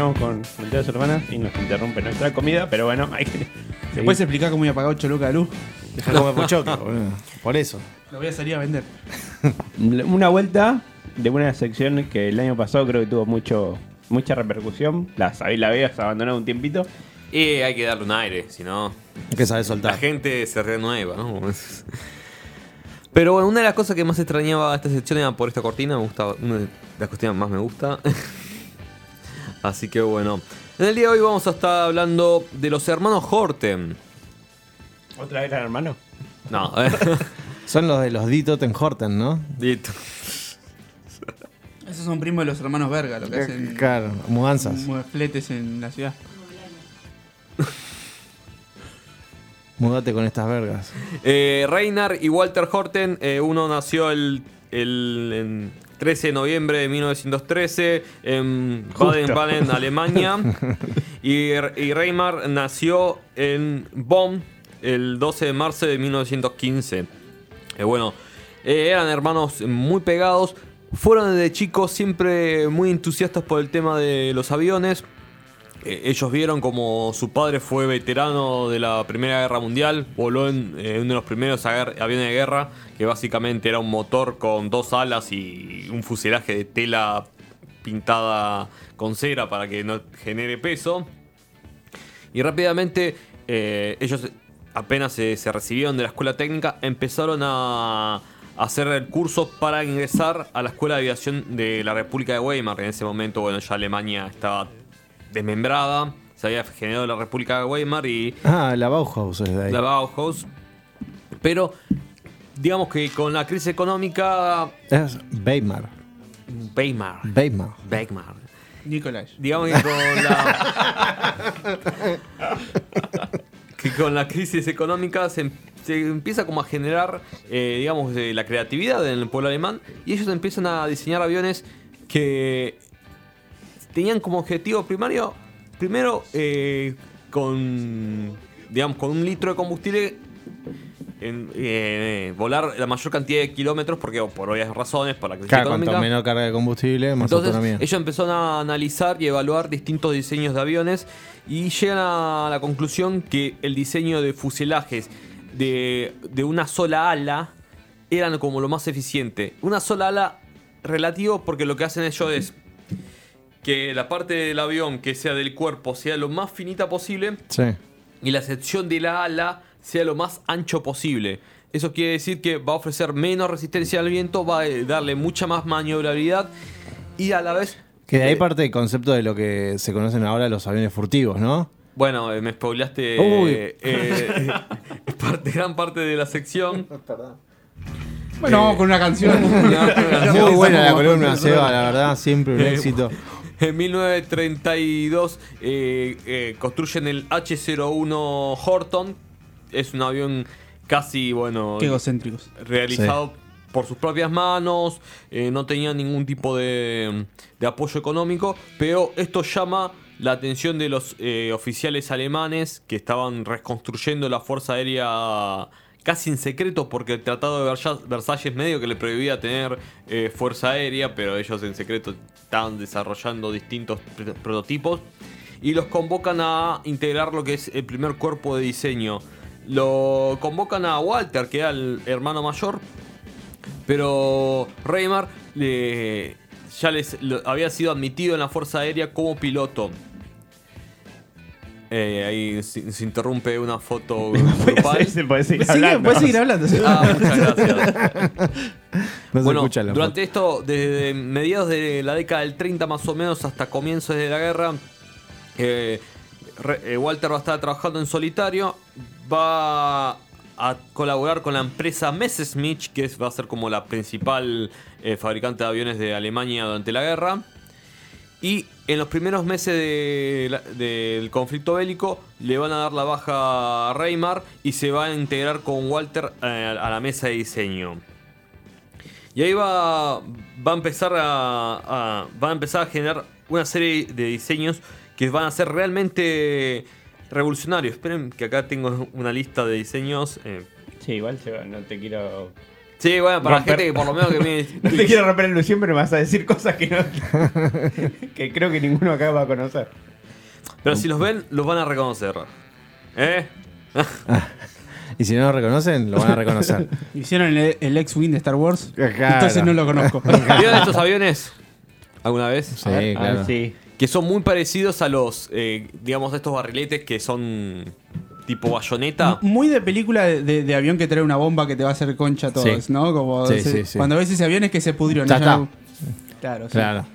continuamos con Monteras Hermanas y nos interrumpe nuestra comida, pero bueno, hay que. ¿Se puedes explicar cómo iba a pagar 8 lucas de luz? Deja boludo. Por eso. Lo voy a salir a vender. Una vuelta de una sección que el año pasado creo que tuvo mucho mucha repercusión. La, la habías abandonado un tiempito. Y hay que darle un aire, si no. Que saber soltar. La gente se renueva, ¿no? Pero bueno, una de las cosas que más extrañaba esta sección era por esta cortina. Me gustaba, una de las cortinas más me gusta. Así que bueno. En el día de hoy vamos a estar hablando de los hermanos Horten. ¿Otra vez eran hermanos? No. Son los de los Dito Horten, ¿no? Dito. Esos son primos de los hermanos Verga, lo que hacen. Claro, mudanzas. Fletes en la ciudad. Mudate con estas vergas. Eh, Reinar y Walter Horten, eh, uno nació el, el en 13 de noviembre de 1913 en Baden-Baden, Alemania. y, y Reimar nació en Bonn el 12 de marzo de 1915. Eh, bueno, eh, eran hermanos muy pegados. Fueron desde chicos siempre muy entusiastas por el tema de los aviones. Eh, ellos vieron como su padre fue veterano de la Primera Guerra Mundial, voló en eh, uno de los primeros aviones de guerra, que básicamente era un motor con dos alas y un fuselaje de tela pintada con cera para que no genere peso. Y rápidamente eh, ellos apenas se, se recibieron de la escuela técnica, empezaron a hacer el curso para ingresar a la Escuela de Aviación de la República de Weimar. En ese momento, bueno, ya Alemania estaba desmembrada. Se había generado la República de Weimar y. Ah, la Bauhaus es de ahí. La Bauhaus. Pero, digamos que con la crisis económica. Es Weimar. Weimar. Weimar. Weimar. Nicolás. Digamos que con la. que con la crisis económica se, se empieza como a generar, eh, digamos, de la creatividad en el pueblo alemán. Y ellos empiezan a diseñar aviones que tenían como objetivo primario, primero, eh, con, digamos, con un litro de combustible, en, eh, volar la mayor cantidad de kilómetros, porque por obvias razones, para la crisis Claro, cuanto menor carga de combustible, más Entonces, autonomía. ellos empezaron a analizar y evaluar distintos diseños de aviones y llegan a la conclusión que el diseño de fuselajes de, de una sola ala eran como lo más eficiente. Una sola ala relativo porque lo que hacen ellos es que la parte del avión que sea del cuerpo sea lo más finita posible Sí. y la sección de la ala sea lo más ancho posible. Eso quiere decir que va a ofrecer menos resistencia al viento, va a darle mucha más maniobrabilidad y a la vez... Que de ahí eh, parte el concepto de lo que se conocen ahora los aviones furtivos, ¿no? Bueno, eh, me spoileaste Uy. eh, eh, parte, gran parte de la sección. Bueno, vamos con una canción. Muy buena la columna, Seba, la verdad, siempre un Eh, éxito. En 1932 eh, eh, construyen el H-01 Horton. Es un avión casi, bueno, Qué egocéntricos. realizado por sus propias manos. eh, no tenía ningún tipo de, de apoyo económico. Pero esto llama la atención de los eh, oficiales alemanes que estaban reconstruyendo la Fuerza Aérea casi en secreto porque el Tratado de Versa- Versalles medio que le prohibía tener eh, fuerza aérea, pero ellos en secreto estaban desarrollando distintos pr- prototipos y los convocan a integrar lo que es el primer cuerpo de diseño. Lo convocan a Walter, que era el hermano mayor, pero Reymar ya les había sido admitido en la Fuerza Aérea como piloto. Eh, ahí se, se interrumpe una foto grupal. Se puede seguir hablando. puedes seguir hablando. sí. Ah, muchas gracias. No se bueno, durante esto, desde mediados de la década del 30 más o menos hasta comienzos de la guerra, eh, eh, Walter va a estar trabajando en solitario, va a colaborar con la empresa Messerschmitt, que es- va a ser como la principal eh, fabricante de aviones de Alemania durante la guerra. Y en los primeros meses del conflicto bélico le van a dar la baja a Reymar y se va a integrar con Walter eh, a la mesa de diseño. Y ahí va, va a empezar a, va a empezar a generar una serie de diseños que van a ser realmente revolucionarios. Esperen que acá tengo una lista de diseños. eh, Sí, igual no te quiero Sí, bueno, para la Romper- gente que por lo menos que me. No te quiero romper la ilusión, pero me vas a decir cosas que no. que creo que ninguno acá va a conocer. Pero si los ven, los van a reconocer. ¿Eh? Y si no lo reconocen, lo van a reconocer. Hicieron el, el X-Wing de Star Wars. Claro. Entonces no lo conozco. ¿Vieron estos aviones? ¿Alguna vez? Sí, A ver, a ver claro. si- Que son muy parecidos a los, eh, digamos, estos barriletes que son tipo bayoneta. Muy de película de, de- de avión que trae una bomba que te va a hacer concha a todos, Sí. ¿no? Como Sí, ese- sí, sí. cuando ves ese avión es que se pudrió. Ya ¿no? está. Claro, sí. Claro.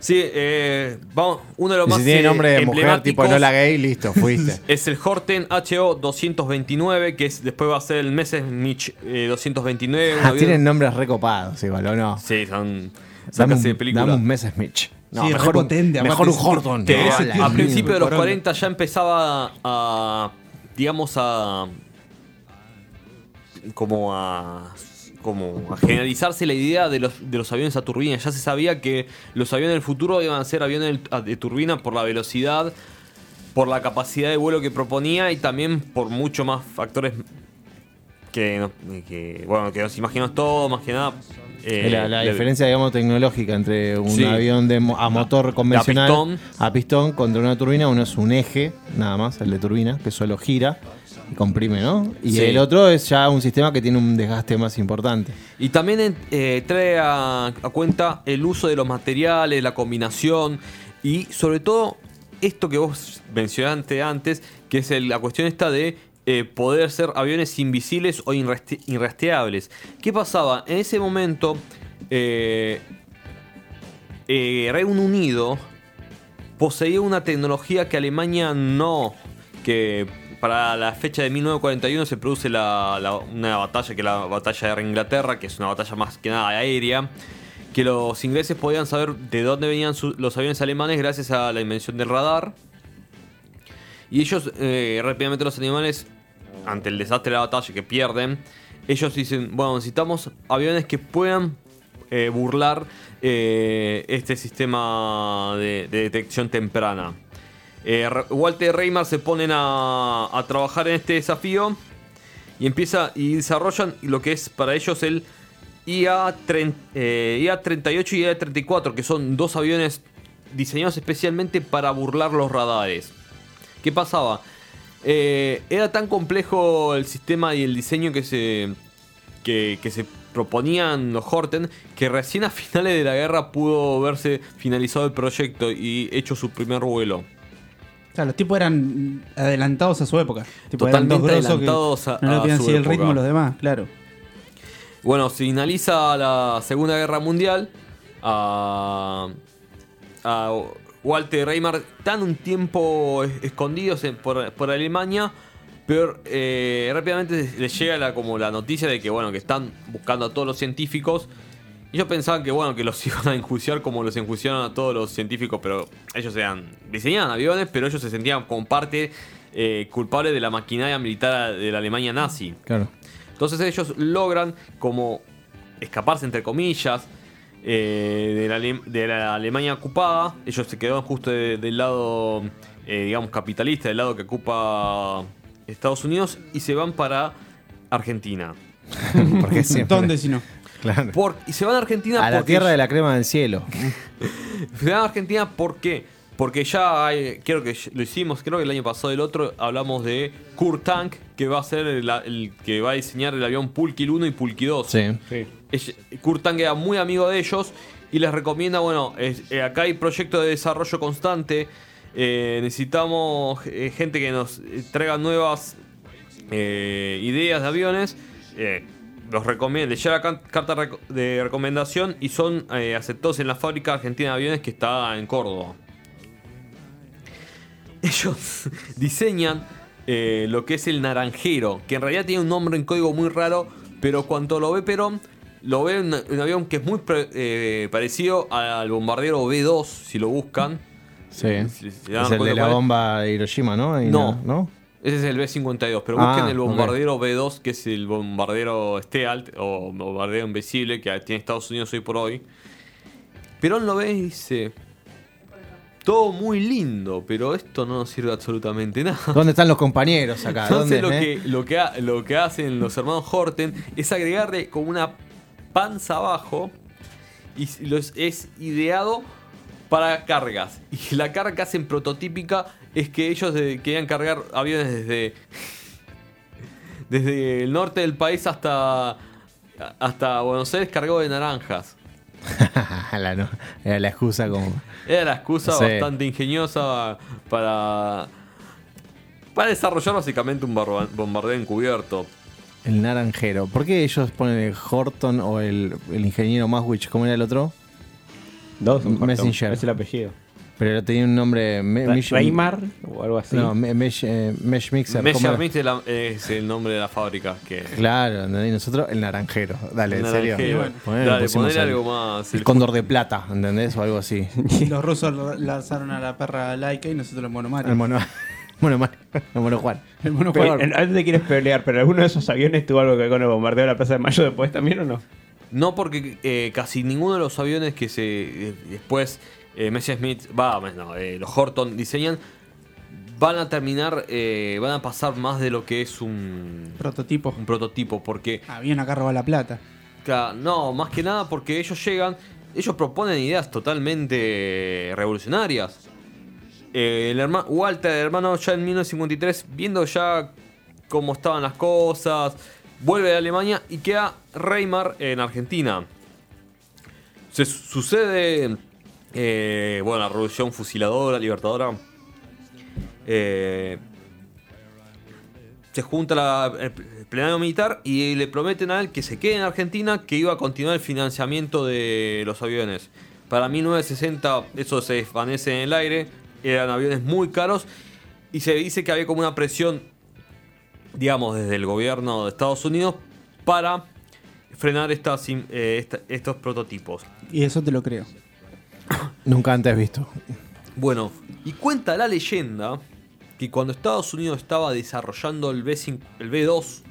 Sí, eh, vamos, uno de los Y más si tiene eh, nombre de mujer tipo Lola Gay, listo, fuiste. Es el Horten HO 229, que es, después va a ser el Messerschmitt eh, 229. un Ah, tienen nombres recopados, igual, ¿o no? Sí, son Dame un, de película. dame un Messerschmitt. No, Sí, mejor, un, potente, mejor un aparte, Horton. Te- No, a principios de los Corona. 40 ya empezaba a, digamos, a como a como a generalizarse la idea de los, de los aviones a turbina. Ya se sabía que los aviones del futuro iban a ser aviones de- de turbina por la velocidad, por la capacidad de vuelo que proponía y también por mucho más factores que, no- que, bueno, que nos imaginamos todos, más que nada. eh, la, diferencia, digamos, tecnológica entre un Sí. avión de, a motor convencional pistón. a pistón contra una turbina, uno es un eje, nada más, el de turbina, que solo gira y comprime, ¿no? Y Sí. el otro es ya un sistema que tiene un desgaste más importante. Y también eh, trae a, a cuenta el uso de los materiales, la combinación y sobre todo esto que vos mencionaste antes, que es el- la cuestión esta de eh, poder ser aviones invisibles o inreste- irrastreables. ¿Qué pasaba? En ese momento, eh, eh, Reino Unido poseía una tecnología que Alemania no, que para la fecha de 1941 se produce la- una batalla, que es la batalla de Inglaterra, que es una batalla más que nada aérea, que los ingleses podían saber de dónde venían los aviones alemanes gracias a la invención del radar. Y ellos, eh, rápidamente los alemanes, ante el desastre de la batalla que pierden, ellos dicen, bueno, necesitamos aviones que puedan eh, burlar eh, este sistema de, de detección temprana. Eh, Walter y Reimar se ponen a, a trabajar en este desafío y empieza y desarrollan lo que es para ellos el IA, tren- eh, IA-38 y IA-34, que son dos aviones diseñados especialmente para burlar los radares. ¿Qué pasaba? Eh, era tan complejo el sistema y el diseño que se, que, que se proponían los Horten que recién a finales de la guerra pudo verse finalizado el proyecto y hecho su primer vuelo. O sea, los tipos eran adelantados a su época. Tipo, Totalmente que adelantados a- No a su el época. ritmo los demás, claro. Bueno, finaliza la Segunda Guerra Mundial. A, a Walter y Reimar están un tiempo es- escondidos por, por Alemania. Pero eh, rápidamente les llega la, como la noticia de que bueno que están buscando a todos los científicos. Ellos pensaban que bueno que los iban a enjuiciar como los enjuiciaron a todos los científicos, pero ellos eran diseñaban aviones, pero ellos se sentían como parte eh, culpable de la maquinaria militar de la Alemania nazi. Claro. Entonces ellos logran como escaparse entre comillas eh, de, la, Ale- de la Alemania ocupada. Ellos se quedaron justo de- del lado, eh, digamos, capitalista, del lado que ocupa Estados Unidos y se van para Argentina. Porque siempre. ¿Dónde si no? Claro. Por- y se van a Argentina A la porque tierra de la crema del cielo. Se van a Argentina ¿por qué? Porque ya hay, creo que lo hicimos, creo que el año pasado el otro hablamos de Kurt Tank, que va a ser el, el que va a diseñar el avión Pulkil 1 y Pulkil 2. Sí. Sí. Kurt Tank era muy amigo de ellos y les recomienda, bueno, es- eh, acá hay proyectos de desarrollo constante, eh, necesitamos eh, gente que nos traiga nuevas eh, ideas de aviones. eh, los recomienda, les llega la carta de recomendación y son eh, aceptados en la fábrica argentina de aviones que está en Córdoba. Ellos diseñan eh, lo que es el naranjero, que en realidad tiene un nombre en código muy raro, pero cuando lo ve Perón, lo ve un, un avión que es muy eh, parecido al bombardero B2, si lo buscan. Sí. Si- si Es el de la bomba de Hiroshima, ¿no? No. ¿no? Ese es el B-52, pero Ah, busquen el ok. bombardero B2, que es el bombardero Stealth o bombardero invisible que tiene Estados Unidos hoy por hoy. Perón lo ve y dice: todo muy lindo, pero esto no nos sirve absolutamente nada. ¿Dónde están los compañeros acá? Entonces ¿Dónde, lo, eh? que, lo, que ha- lo que hacen los hermanos Horten es agregarle como una panza abajo y los, es ideado para cargas. Y la carga que hacen prototípica es que ellos de- querían cargar aviones desde, desde el norte del país hasta, hasta Buenos Aires cargado de naranjas. La no- era la excusa como. Era la excusa bastante ingeniosa para, para desarrollar básicamente un bombardeo encubierto. El naranjero. ¿Por qué ellos ponen el Horton o el, el ingeniero Maswich? ¿Cómo era el otro? Dos. Messenger. Es el apellido. Pero tenía un nombre. Me- Ra- Mish- Reymar o algo así. No, Me- Mesh, eh, Mesh Mixer. ¿cómo era? Messerschmitt es, la- es el nombre de la fábrica. Que, Claro, ¿entendés? y nosotros el naranjero. Dale, en Naranjero. serio. Bueno, Ponele, Dale, el- algo más. El cóndor de plata, ¿entendés? O algo así. Los rusos lanzaron a la perra Laika y nosotros los monomares. El mono. Mono, Mar- el mono Juan. El mono Juan. en- antes te quieres pelear, pero ¿alguno de esos aviones tuvo algo que ver con el bombardeo de la Plaza de Mayo después también o no? No porque eh, casi ninguno de los aviones que se eh, después eh, Messerschmitt, va, no, eh, los Horton diseñan, van a terminar, eh, van a pasar más de lo que es un, Prototipo. un prototipo. Porque Ah, bien acá roba la plata. Claro, no, más que nada porque ellos llegan, ellos proponen ideas totalmente revolucionarias. El hermano, Walter, el hermano, ya en 1953, viendo ya cómo estaban las cosas, vuelve de Alemania y queda Reymar en Argentina. Se su- sucede, eh, bueno, la revolución fusiladora, libertadora. Eh, se junta el plenario militar y le prometen a él que se quede en Argentina, que iba a continuar el financiamiento de los aviones. Para 1960 eso se desvanece en el aire, eran aviones muy caros y se dice que había como una presión, digamos, desde el gobierno de Estados Unidos para frenar eh, estos prototipos. Y eso te lo creo. Nunca antes visto. Bueno, y cuenta la leyenda que cuando Estados Unidos estaba desarrollando el, B5 el B2,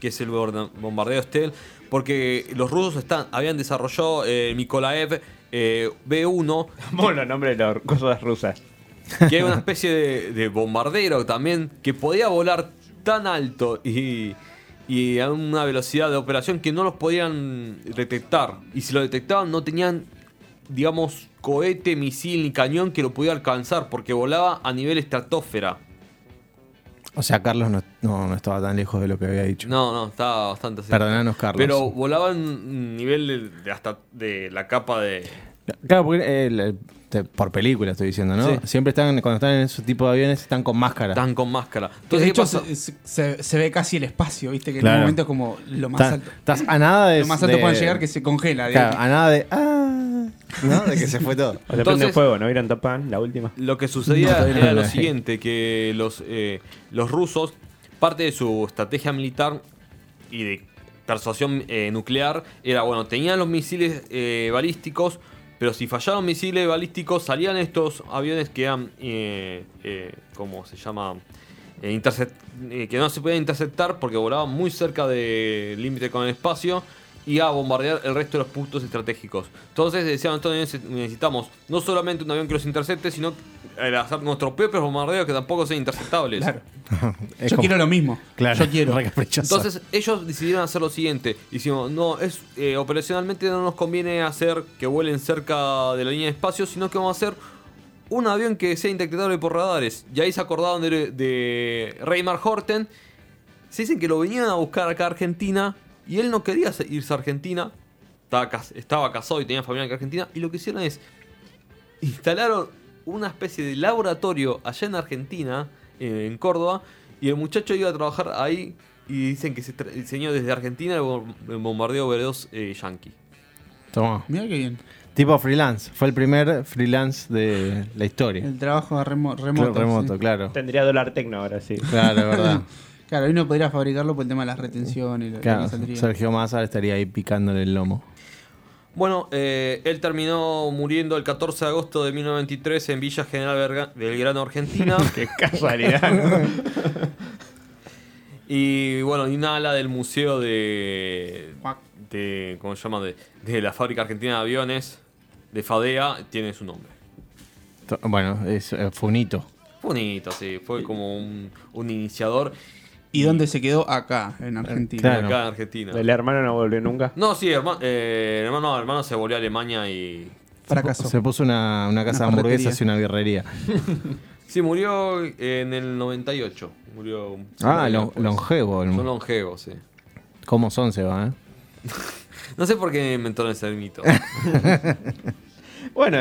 que es el bombardeo Stealth, porque los rusos están, habían desarrollado eh, Mikolaev eh, B1, Vamos los nombres de las cosas rusas. que era una especie de, de bombardero también, que podía volar tan alto y, y a una velocidad de operación que no los podían detectar. Y si lo detectaban no tenían, digamos, cohete, misil ni cañón que lo pudiera alcanzar, porque volaba a nivel estratosfera. O sea, Carlos no, no, no estaba tan lejos de lo que había dicho. No, no, estaba bastante cerca. Perdonanos, Carlos. Pero volaba en un nivel de, de hasta de la capa de... Claro, porque eh, el- te- por película estoy diciendo, ¿no? Sí. Siempre están, cuando están en ese tipo de aviones, están con máscara. Tan con máscara. de Entonces, ¿qué hecho, pasa? se, se- se- se ve casi el espacio, ¿viste? Que en Claro. un momento es como lo más Estás- alto. Estás a nada de. Lo más alto de- pueden llegar que se congela. de- Claro, a nada de. Ah, ¿no? De que se fue todo. O se prende Entonces- fuego, ¿no vieron Top Gun, la última? Lo que sucedía todavía no era lo vi. siguiente, que los, eh, los rusos, parte de su estrategia militar y de persuasión eh, nuclear, era, bueno, tenían los misiles eh, balísticos, pero si fallaban misiles balísticos, salían estos aviones que eran, eh, eh, ¿cómo se llama? Eh, eh, que no se podían interceptar porque volaban muy cerca del límite con el espacio y a bombardear el resto de los puntos estratégicos. Entonces decían, entonces necesitamos no solamente un avión que los intercepte, sino eh, hacer nuestros propios bombardeos que tampoco sean interceptables. Claro. Yo como- quiero lo mismo. Claro, Yo quiero. Entonces ellos decidieron hacer lo siguiente. Hicimos, no, es eh, operacionalmente no nos conviene hacer que vuelen cerca de la línea de espacio, sino que vamos a hacer un avión que sea interceptable por radares. Y ahí se acordaron de, de Reymar Horten. Se dicen que lo venían a buscar acá a Argentina y él no quería se- irse a Argentina. Estaba, cas- estaba casado y tenía familia en Argentina. Y lo que hicieron es instalaron una especie de laboratorio allá en Argentina, eh, en Córdoba, y el muchacho iba a trabajar ahí y dicen que se tra- diseñó desde Argentina el, bom- el bombardeo B2 eh, Yankee. Toma. Mira qué bien. Tipo freelance. Fue el primer freelance de la historia. El trabajo remo- Claro, remoto. remoto, sí. claro. Tendría dólar tecno ahora, sí. Claro, verdad. Claro, hoy no podría fabricarlo por el tema de las retenciones y lo, lo Claro, que saldría. Sergio Massa estaría ahí picándole el lomo. Bueno, eh, él terminó muriendo el 14 de agosto de 1923 en Villa General Belga- Belgrano, Argentina. Qué casualidad. ¿no? y bueno, y una ala del museo de, ¿cómo se llama? De, de la fábrica argentina de aviones, de FADEA, tiene su nombre. Bueno, es, eh, fue un hito. Sí. Fue como un, un iniciador ¿Y dónde se quedó? Acá, en Argentina. Claro. acá en Argentina. El hermano no volvió nunca. No, sí, hermano, eh, hermano, hermano se volvió a Alemania y. Fracasó. Se puso una, una casa Una de hamburguesas y una birrería. Sí, murió en el 98. Murió. Ah, longevo. el- Son longevos, sí. ¿Cómo son, Seba? Eh? No sé por qué inventó ese mito. Bueno,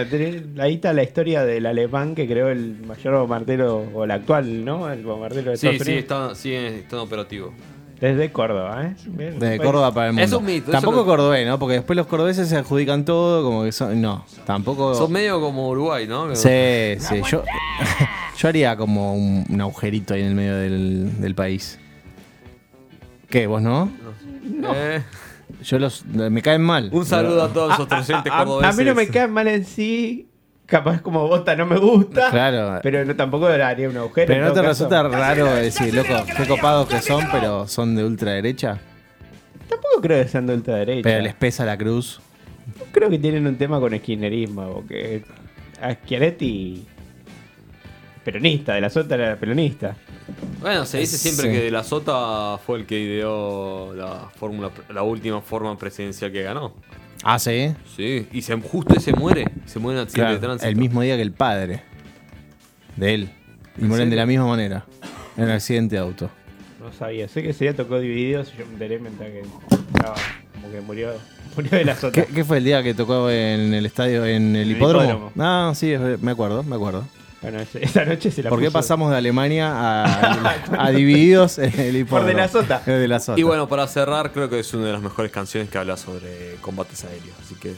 ahí está la historia del alemán que creó el mayor bombardero, o el actual, ¿no? El bombardero de sí, Estados sí, Unidos. está, sí, está en operativo. Desde Córdoba, ¿eh? Bien, Desde Córdoba para el mundo. Es un mito, Tampoco lo- cordobés, ¿no? Porque después los cordobeses se adjudican todo, como que son. No, tampoco. Son medio como Uruguay, ¿no? Sí, sí. Yo, yo haría como un, un agujerito ahí en el medio del, del país. ¿Qué? ¿Vos no? Eh, Yo los. Me caen mal. un saludo a todos los oyentes cordobeses. a mí no me cae mal en sí. Capaz como bota no me gusta. Claro. Pero no, tampoco haría un agujero. Pero no te caso. resulta raro decir, loco, qué copados que son, pero son de ultraderecha. Tampoco creo que sean de ultraderecha. Pero les pesa la cruz. Creo que tienen un tema con esquinerismo. Porque a Schiaretti. Peronista, de la sota era peronista. Bueno, se dice siempre Sí. que De la Sota fue el que ideó la fórmula, la última forma presidencial que ganó. Ah, sí. Sí, y se, justo se muere. Se muere en accidente Claro, de tránsito. el mismo día que el padre de él. Y mueren de la misma manera. En un accidente de auto. No sabía. Sé que ese día tocó divididos y yo me enteré mientras que estaba como que murió, murió de la sota. ¿Qué, qué fue el día que tocó en el estadio, en el En el hipódromo? hipódromo. Ah, sí, me acuerdo, me acuerdo. Bueno, ese- esa noche se la ¿Por qué puso- pasamos de Alemania a, a divididos en el hipódromo? De la Sota. De la sota. Y bueno, para cerrar, creo que es una de las mejores canciones que habla sobre combates aéreos. Así que